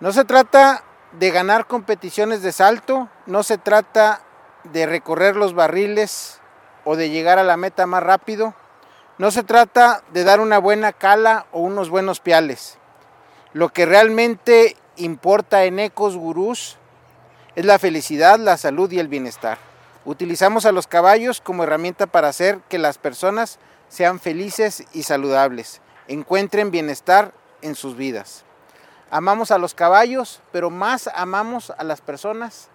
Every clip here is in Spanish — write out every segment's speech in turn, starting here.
No se trata de ganar competiciones de salto, no se trata de recorrer los barriles o de llegar a la meta más rápido, no se trata de dar una buena cala o unos buenos piales. Lo que realmente importa en Ecos Gurús es la felicidad, la salud y el bienestar. Utilizamos a los caballos como herramienta para hacer que las personas sean felices y saludables, encuentren bienestar en sus vidas. Amamos a los caballos, pero más amamos a las personas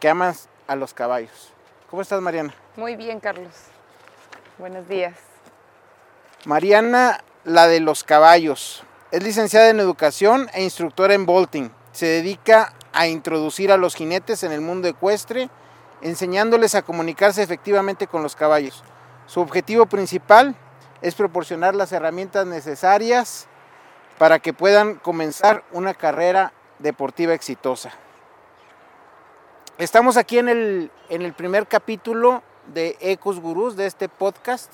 que aman a los caballos. ¿Cómo estás, Mariana? Muy bien, Carlos. Buenos días. Mariana, la de los caballos. Es licenciada en educación e instructora en bolting. Se dedica a introducir a los jinetes en el mundo ecuestre, enseñándoles a comunicarse efectivamente con los caballos. Su objetivo principal es proporcionar las herramientas necesarias para que puedan comenzar una carrera deportiva exitosa. Estamos aquí en el, en el primer capítulo de Ecos Gurús, de este podcast,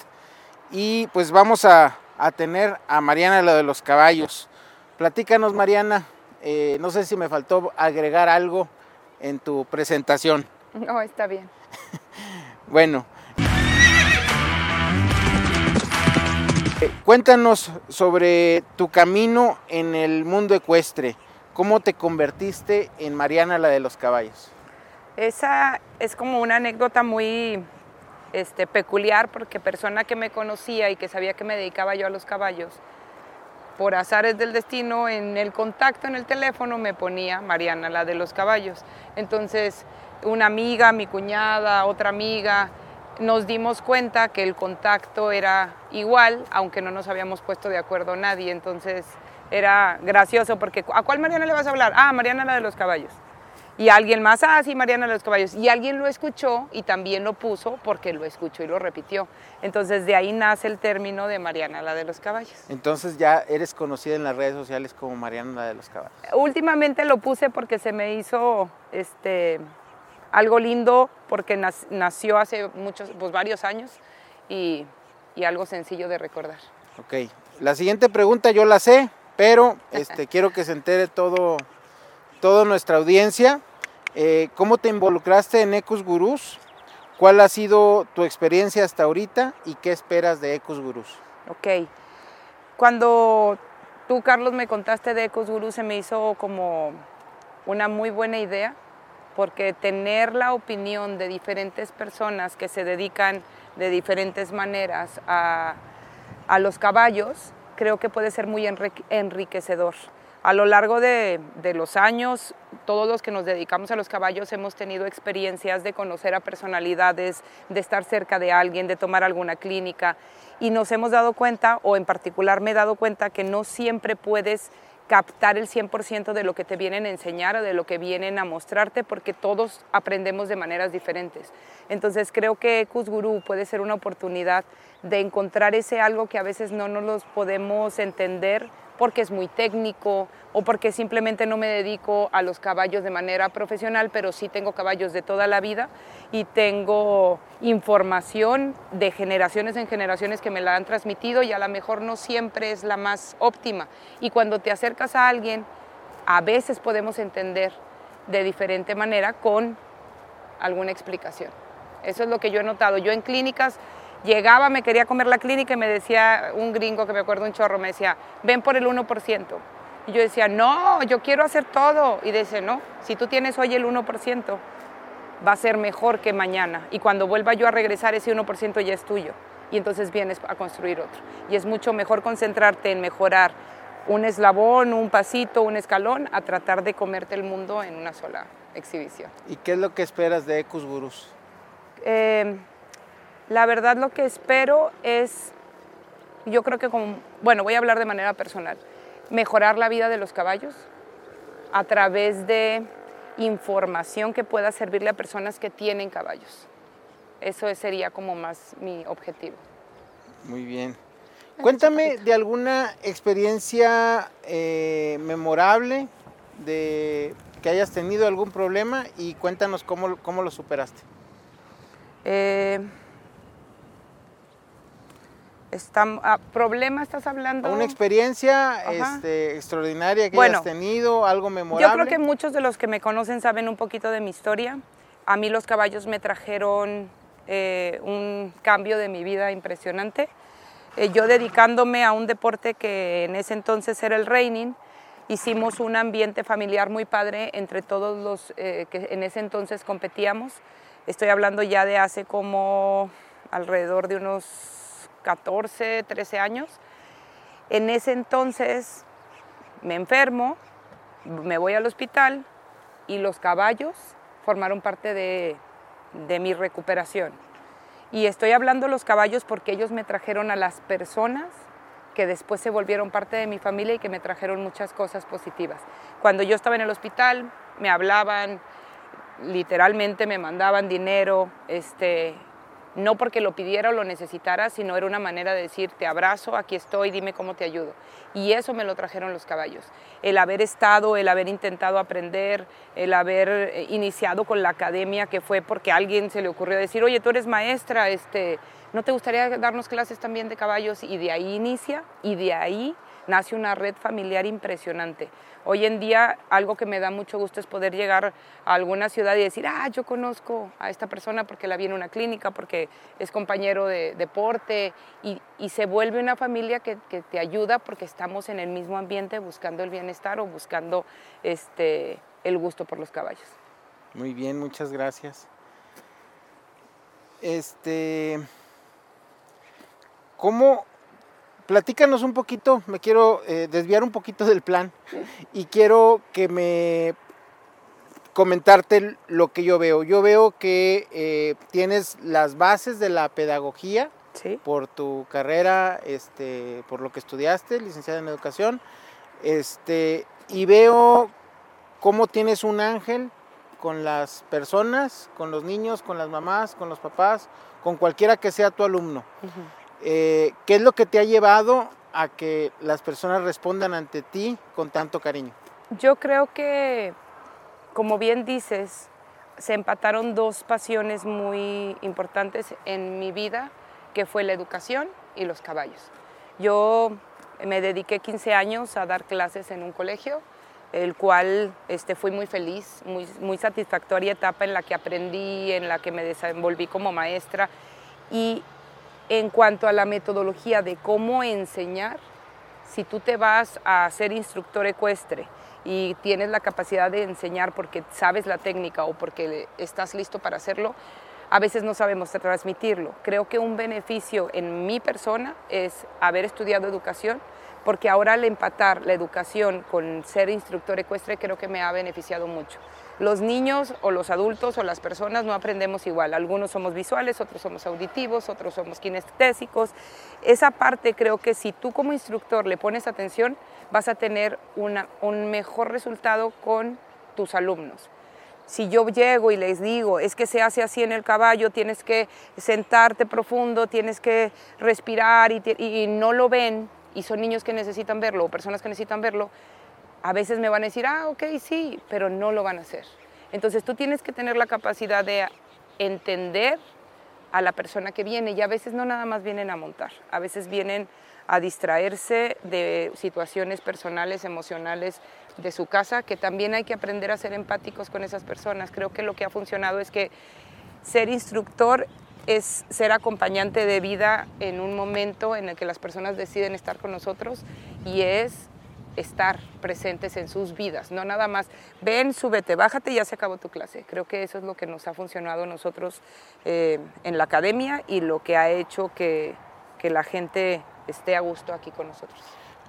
y pues vamos a, a tener a Mariana, la de los caballos. Platícanos, Mariana, eh, no sé si me faltó agregar algo en tu presentación. No, está bien. bueno. Cuéntanos sobre tu camino en el mundo ecuestre. ¿Cómo te convertiste en Mariana la de los caballos? Esa es como una anécdota muy este, peculiar porque persona que me conocía y que sabía que me dedicaba yo a los caballos, por azares del destino, en el contacto en el teléfono me ponía Mariana, la de los caballos. Entonces, una amiga, mi cuñada, otra amiga, nos dimos cuenta que el contacto era igual, aunque no nos habíamos puesto de acuerdo nadie. Entonces era gracioso porque ¿a cuál Mariana le vas a hablar? Ah, Mariana la de los caballos. Y alguien más, ah, sí, Mariana de los caballos. Y alguien lo escuchó y también lo puso porque lo escuchó y lo repitió. Entonces de ahí nace el término de Mariana la de los caballos. Entonces ya eres conocida en las redes sociales como Mariana la de los caballos. Últimamente lo puse porque se me hizo este algo lindo porque nació hace muchos, pues varios años y, y, algo sencillo de recordar. Ok, la siguiente pregunta yo la sé, pero este, quiero que se entere todo, toda nuestra audiencia. Eh, ¿Cómo te involucraste en Ecos Gurús? ¿Cuál ha sido tu experiencia hasta ahorita y qué esperas de Ecos Gurús? Ok, cuando tú, Carlos, me contaste de Ecos Gurús, se me hizo como una muy buena idea porque tener la opinión de diferentes personas que se dedican de diferentes maneras a, los caballos, creo que puede ser muy enriquecedor. A lo largo de, de, los años, todos los que nos dedicamos a los caballos hemos tenido experiencias de conocer a personalidades, de estar cerca de alguien, de tomar alguna clínica y nos hemos dado cuenta, o en particular me he dado cuenta, que no siempre puedes captar el 100% de lo que te vienen a enseñar o de lo que vienen a mostrarte, porque todos aprendemos de maneras diferentes. Entonces creo que Ecus Guru puede ser una oportunidad de encontrar ese algo que a veces no nos los podemos entender porque es muy técnico o porque simplemente no me dedico a los caballos de manera profesional, pero sí tengo caballos de toda la vida y tengo información de generaciones en generaciones que me la han transmitido y a lo mejor no siempre es la más óptima. Y cuando te acercas a alguien, a veces podemos entender de diferente manera con alguna explicación. Eso es lo que yo he notado. Yo en clínicas Llegaba, me quería comer la clínica y me decía un gringo que me acuerdo un chorro, me decía, ven por el 1%. Y yo decía, no, yo quiero hacer todo. Y dice, no, si tú tienes hoy el 1%, va a ser mejor que mañana. Y cuando vuelva yo a regresar, ese 1% ya es tuyo. Y entonces vienes a construir otro. Y es mucho mejor concentrarte en mejorar un eslabón, un pasito, un escalón, a tratar de comerte el mundo en una sola exhibición. ¿Y qué es lo que esperas de Ecus Gurus? Eh, la verdad lo que espero es, yo creo que como, bueno, voy a hablar de manera personal, mejorar la vida de los caballos a través de información que pueda servirle a personas que tienen caballos. Eso sería como más mi objetivo. Muy bien. Cuéntame de alguna experiencia eh, memorable de que hayas tenido algún problema y cuéntanos cómo, cómo lo superaste. Eh, Está, ah, ¿Problema estás hablando? Una experiencia este, extraordinaria que hayas tenido, algo memorable. Yo creo que muchos de los que me conocen saben un poquito de mi historia. A mí los caballos me trajeron eh, un cambio de mi vida impresionante. Eh, yo dedicándome a un deporte que en ese entonces era el reining, hicimos un ambiente familiar muy padre entre todos los eh, que en ese entonces competíamos. Estoy hablando ya de hace como alrededor de unos 14, 13 años. En ese entonces me enfermo, me voy al hospital y los caballos formaron parte de, de mi recuperación. Y estoy hablando de los caballos porque ellos me trajeron a las personas que después se volvieron parte de mi familia y que me trajeron muchas cosas positivas. Cuando yo estaba en el hospital, me hablaban, literalmente me mandaban dinero, este, no porque lo pidiera o lo necesitara, sino era una manera de decir, te abrazo, aquí estoy, dime cómo te ayudo. Y eso me lo trajeron los caballos. El haber estado, el haber intentado aprender, el haber eh, iniciado con la academia, que fue porque alguien se le ocurrió decir, oye, tú eres maestra, este, ¿no te gustaría darnos clases también de caballos? Y de ahí inicia, y de ahí nace una red familiar impresionante. Hoy en día algo que me da mucho gusto es poder llegar a alguna ciudad y decir, ah, yo conozco a esta persona porque la vi en una clínica, porque es compañero de deporte y, se vuelve una familia que, te ayuda porque estamos en el mismo ambiente buscando el bienestar o buscando este, el gusto por los caballos. Muy bien, muchas gracias. Este, ¿cómo, platícanos un poquito, me quiero eh, desviar un poquito del plan y quiero que me comentarte lo que yo veo. Yo veo que eh, tienes las bases de la pedagogía por tu carrera, este, por lo que estudiaste, licenciada en educación, este, y veo cómo tienes un ángel con las personas, con los niños, con las mamás, con los papás, con cualquiera que sea tu alumno. Eh, ¿Qué es lo que te ha llevado a que las personas respondan ante ti con tanto cariño? Yo creo que, como bien dices, se empataron dos pasiones muy importantes en mi vida, que fue la educación y los caballos. Yo me dediqué 15 años a dar clases en un colegio, el cual este, fui muy feliz, muy, muy satisfactoria etapa en la que aprendí, en la que me desenvolví como maestra y en cuanto a la metodología de cómo enseñar, si tú te vas a ser instructor ecuestre y tienes la capacidad de enseñar porque sabes la técnica o porque estás listo para hacerlo, a veces no sabemos transmitirlo. Creo que un beneficio en mi persona es haber estudiado educación, porque ahora al empatar la educación con ser instructor ecuestre creo que me ha beneficiado mucho los niños o los adultos o las personas no aprendemos igual. Algunos somos visuales, otros somos auditivos, otros somos kinestésicos. Esa parte creo que si tú como instructor le pones atención, vas a tener un mejor resultado con tus alumnos. Si yo llego y les digo, es que se hace así en el caballo, tienes que sentarte profundo, tienes que respirar y, y no lo ven, y son niños que necesitan verlo o personas que necesitan verlo, a veces me van a decir, ah, ok, sí, pero no lo van a hacer. Entonces tú tienes que tener la capacidad de entender a la persona que viene y a veces no nada más vienen a montar, a veces vienen a distraerse de situaciones personales, emocionales de su casa, que también hay que aprender a ser empáticos con esas personas. Creo que lo que ha funcionado es que ser instructor es ser acompañante de vida en un momento en el que las personas deciden estar con nosotros y es estar presentes en sus vidas, no nada más, ven, súbete, bájate y ya se acabó tu clase. Creo que eso es lo que nos ha funcionado a nosotros eh, en la academia y lo que ha hecho que, la gente esté a gusto aquí con nosotros.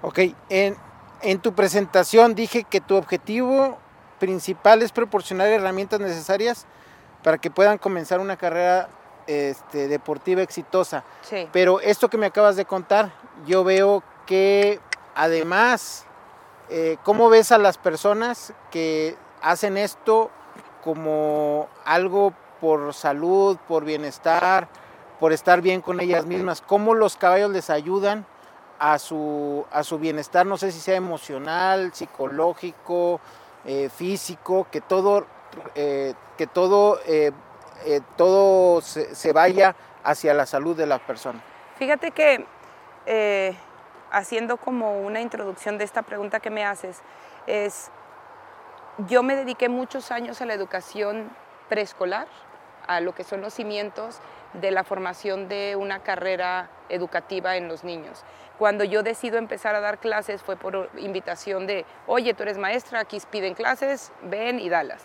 Ok, en, en tu presentación dije que tu objetivo principal es proporcionar herramientas necesarias para que puedan comenzar una carrera este, deportiva exitosa. Sí. Pero esto que me acabas de contar, yo veo que además eh, ¿Cómo ves a las personas que hacen esto como algo por salud, por bienestar, por estar bien con ellas mismas? ¿Cómo los caballos les ayudan a su, a su bienestar? No sé si sea emocional, psicológico, eh, físico, que todo, eh, que todo, todo se, se vaya hacia la salud de la persona. Fíjate que haciendo como una introducción de esta pregunta que me haces, es, yo me dediqué muchos años a la educación preescolar, a lo que son los cimientos de la formación de una carrera educativa en los niños. Cuando yo decido empezar a dar clases fue por invitación de, oye, tú eres maestra, aquí piden clases, ven y dalas.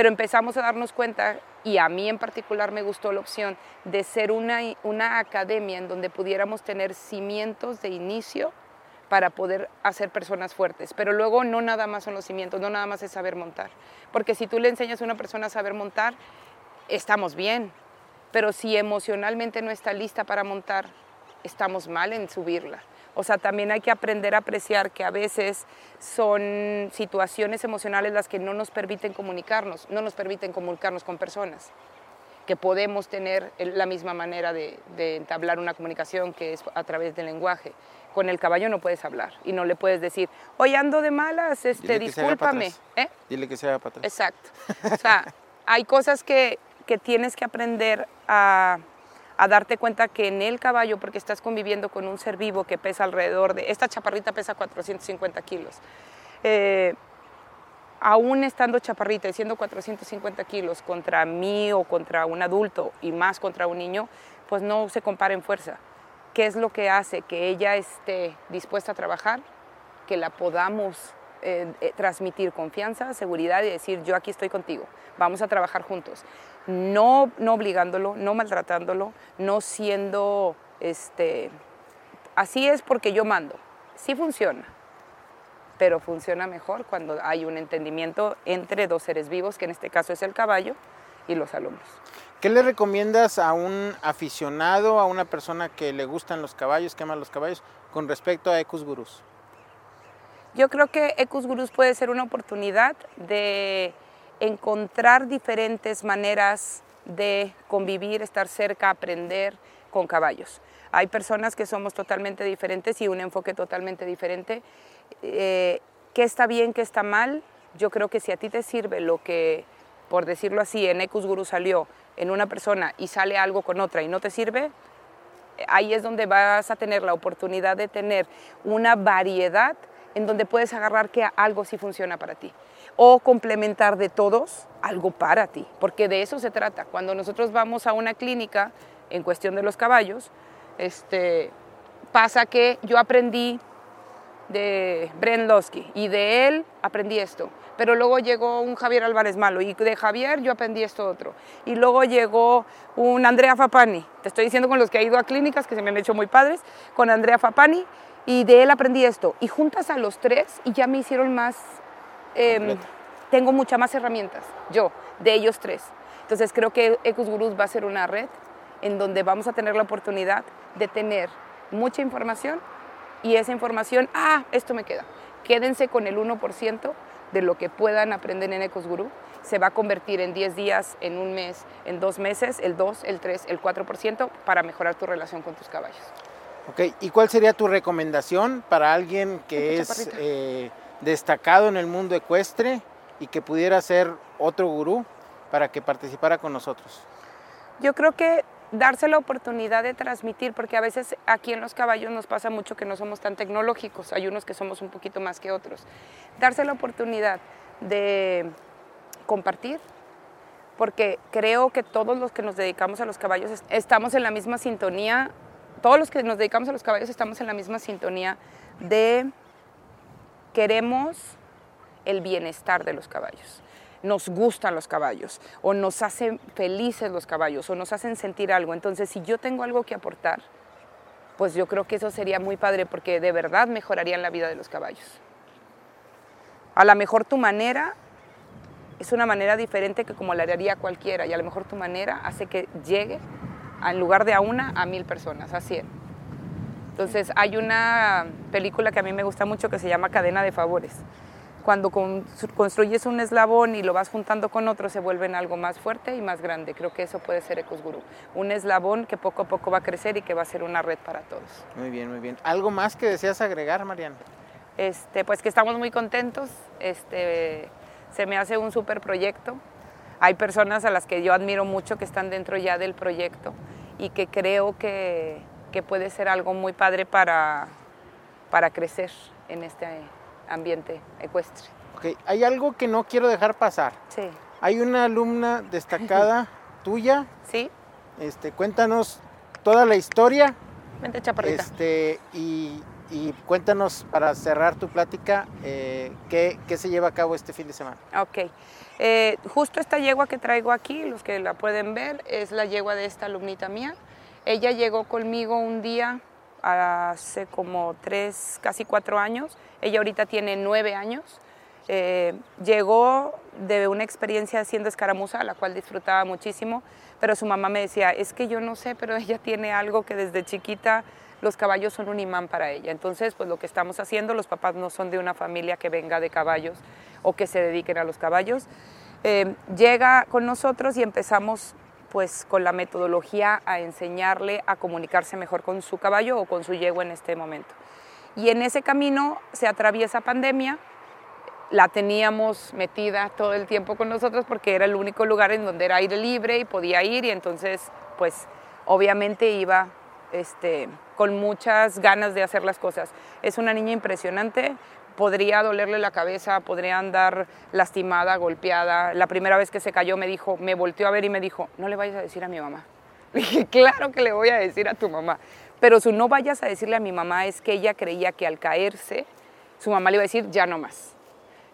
Pero empezamos a darnos cuenta, y a mí en particular me gustó la opción, de ser una, una academia en donde pudiéramos tener cimientos de inicio para poder hacer personas fuertes. Pero luego no nada más son los cimientos, no nada más es saber montar. Porque si tú le enseñas a una persona a saber montar, estamos bien. Pero si emocionalmente no está lista para montar, estamos mal en subirla. O sea, también hay que aprender a apreciar que a veces son situaciones emocionales las que no nos permiten comunicarnos, no nos permiten comunicarnos con personas, que podemos tener la misma manera de, entablar una comunicación que es a través del lenguaje. Con el caballo no puedes hablar y no le puedes decir, hoy ando de malas, este, discúlpame. ¿Eh? Dile que se haga para atrás. Exacto. O sea, hay cosas que, que tienes que aprender a a darte cuenta que en el caballo, porque estás conviviendo con un ser vivo que pesa alrededor de, esta chaparrita pesa 450 kilos, eh, aún estando chaparrita y siendo 450 kilos contra mí o contra un adulto y más contra un niño, pues no se compara en fuerza. ¿Qué es lo que hace que ella esté dispuesta a trabajar? Que la podamos eh, eh, transmitir confianza, seguridad y decir yo aquí estoy contigo, vamos a trabajar juntos no, no obligándolo, no maltratándolo, no siendo, este, así es porque yo mando. Sí funciona, pero funciona mejor cuando hay un entendimiento entre dos seres vivos, que en este caso es el caballo y los alumnos. ¿Qué le recomiendas a un aficionado, a una persona que le gustan los caballos, que ama los caballos, con respecto a Ecus Gurus? Yo creo que Ecus Gurus puede ser una oportunidad de encontrar diferentes maneras de convivir, estar cerca, aprender con caballos. Hay personas que somos totalmente diferentes y un enfoque totalmente diferente. Eh, ¿Qué está bien, qué está mal? Yo creo que si a ti te sirve lo que, por decirlo así, en Ecus Guru salió en una persona y sale algo con otra y no te sirve, ahí es donde vas a tener la oportunidad de tener una variedad en donde puedes agarrar que algo sí funciona para ti o complementar de todos algo para ti, porque de eso se trata. Cuando nosotros vamos a una clínica en cuestión de los caballos, este, pasa que yo aprendí de Bren Losky y de él aprendí esto, pero luego llegó un Javier Álvarez Malo y de Javier yo aprendí esto otro, y luego llegó un Andrea Fapani, te estoy diciendo con los que he ido a clínicas que se me han hecho muy padres, con Andrea Fapani, y de él aprendí esto, y juntas a los tres y ya me hicieron más Em, tengo muchas más herramientas, yo, de ellos tres. Entonces creo que Ecus Gurus va a ser una red en donde vamos a tener la oportunidad de tener mucha información y esa información, ah, esto me queda. Quédense con el 1% de lo que puedan aprender en Ecos Guru. Se va a convertir en 10 días, en un mes, en dos meses, el 2, el 3, el 4% para mejorar tu relación con tus caballos. Ok, ¿y cuál sería tu recomendación para alguien que es destacado en el mundo ecuestre y que pudiera ser otro gurú para que participara con nosotros? Yo creo que darse la oportunidad de transmitir, porque a veces aquí en los caballos nos pasa mucho que no somos tan tecnológicos, hay unos que somos un poquito más que otros. Darse la oportunidad de compartir, porque creo que todos los que nos dedicamos a los caballos estamos en la misma sintonía, todos los que nos dedicamos a los caballos estamos en la misma sintonía de queremos el bienestar de los caballos. Nos gustan los caballos o nos hacen felices los caballos o nos hacen sentir algo. Entonces, si yo tengo algo que aportar, pues yo creo que eso sería muy padre porque de verdad mejorarían la vida de los caballos. A lo mejor tu manera es una manera diferente que como la haría cualquiera y a lo mejor tu manera hace que llegue en lugar de a una a mil personas, a cien. Entonces hay una película que a mí me gusta mucho que se llama Cadena de Favores. Cuando construyes un eslabón y lo vas juntando con otro, se vuelven algo más fuerte y más grande. Creo que eso puede ser Ecos Guru. Un eslabón que poco a poco va a crecer y que va a ser una red para todos. Muy bien, muy bien. ¿Algo más que deseas agregar, Mariana? Este, pues que estamos muy contentos. Este, se me hace un súper proyecto. Hay personas a las que yo admiro mucho que están dentro ya del proyecto y que creo que que puede ser algo muy padre para, para crecer en este ambiente ecuestre. Okay. Hay algo que no quiero dejar pasar. Sí. Hay una alumna destacada tuya. Sí. Este, cuéntanos toda la historia. Vente, chaparrita. Este, y, y cuéntanos para cerrar tu plática eh, ¿qué, ¿qué, se lleva a cabo este fin de semana. Ok. Eh, justo esta yegua que traigo aquí, los que la pueden ver, es la yegua de esta alumnita mía. Ella llegó conmigo un día hace como tres, casi cuatro años. Ella ahorita tiene nueve años. Eh, llegó de una experiencia haciendo escaramuza, la cual disfrutaba muchísimo, pero su mamá me decía, es que yo no sé, pero ella tiene algo que desde chiquita los caballos son un imán para ella. Entonces, pues lo que estamos haciendo, los papás no son de una familia que venga de caballos o que se dediquen a los caballos. Eh, llega con nosotros y empezamos pues con la metodología a enseñarle a comunicarse mejor con su caballo o con su yegua en este momento. Y en ese camino se atraviesa pandemia, la teníamos metida todo el tiempo con nosotros porque era el único lugar en donde era aire libre y podía ir y entonces pues obviamente iba este, con muchas ganas de hacer las cosas. Es una niña impresionante, podría dolerle la cabeza, podría andar lastimada, golpeada. La primera vez que se cayó me dijo, me volteó a ver y me dijo, no le vayas a decir a mi mamá. Dije, claro que le voy a decir a tu mamá. Pero su no vayas a decirle a mi mamá es que ella creía que al caerse, su mamá le iba a decir, ya no más.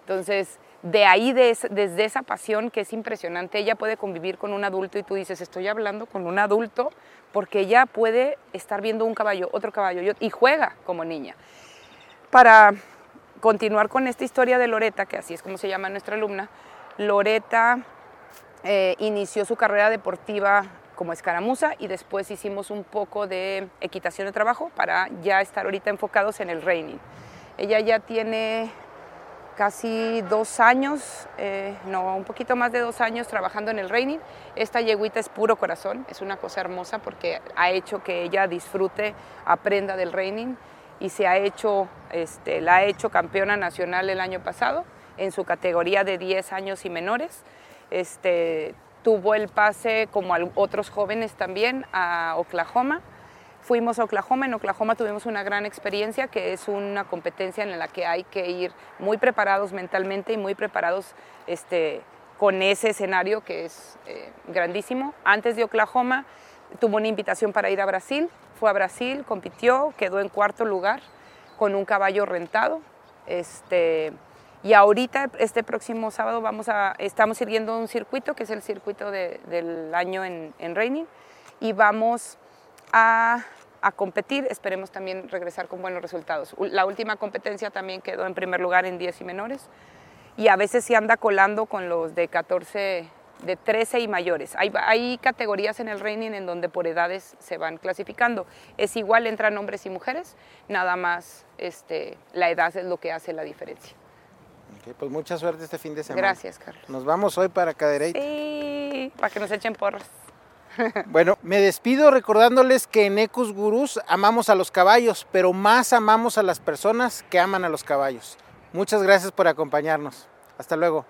Entonces, de ahí, desde esa pasión que es impresionante, ella puede convivir con un adulto y tú dices, estoy hablando con un adulto porque ella puede estar viendo un caballo, otro caballo, y juega como niña. Para continuar con esta historia de Loreta, que así es como se llama nuestra alumna, Loreta eh, inició su carrera deportiva como escaramuza y después hicimos un poco de equitación de trabajo para ya estar ahorita enfocados en el reining. Ella ya tiene casi dos años, eh, no, un poquito más de dos años trabajando en el reining. Esta yeguita es puro corazón, es una cosa hermosa porque ha hecho que ella disfrute, aprenda del reining y se ha hecho, este, la ha hecho campeona nacional el año pasado en su categoría de 10 años y menores. Este, tuvo el pase, como otros jóvenes también, a Oklahoma Fuimos a Oklahoma, en Oklahoma tuvimos una gran experiencia que es una competencia en la que hay que ir muy preparados mentalmente y muy preparados este, con ese escenario que es eh, grandísimo. Antes de Oklahoma tuvo una invitación para ir a Brasil, fue a Brasil, compitió, quedó en cuarto lugar con un caballo rentado. Este, y ahorita, este próximo sábado, vamos a, estamos siguiendo un circuito, que es el circuito del año en, en Reining, y vamos a a competir, esperemos también regresar con buenos resultados. La última competencia también quedó en primer lugar en 10 y menores y a veces se anda colando con los de 14, de 13 y mayores. Hay, hay categorías en el reining en donde por edades se van clasificando. Es igual, entran hombres y mujeres, nada más este, la edad es lo que hace la diferencia. pues mucha suerte este fin de semana. Gracias, Carlos. Nos vamos hoy para Cadereyte. Sí, para que nos echen porras. Bueno, me despido recordándoles que en Ecus Gurús amamos a los caballos, pero más amamos a las personas que aman a los caballos. Muchas gracias por acompañarnos. Hasta luego.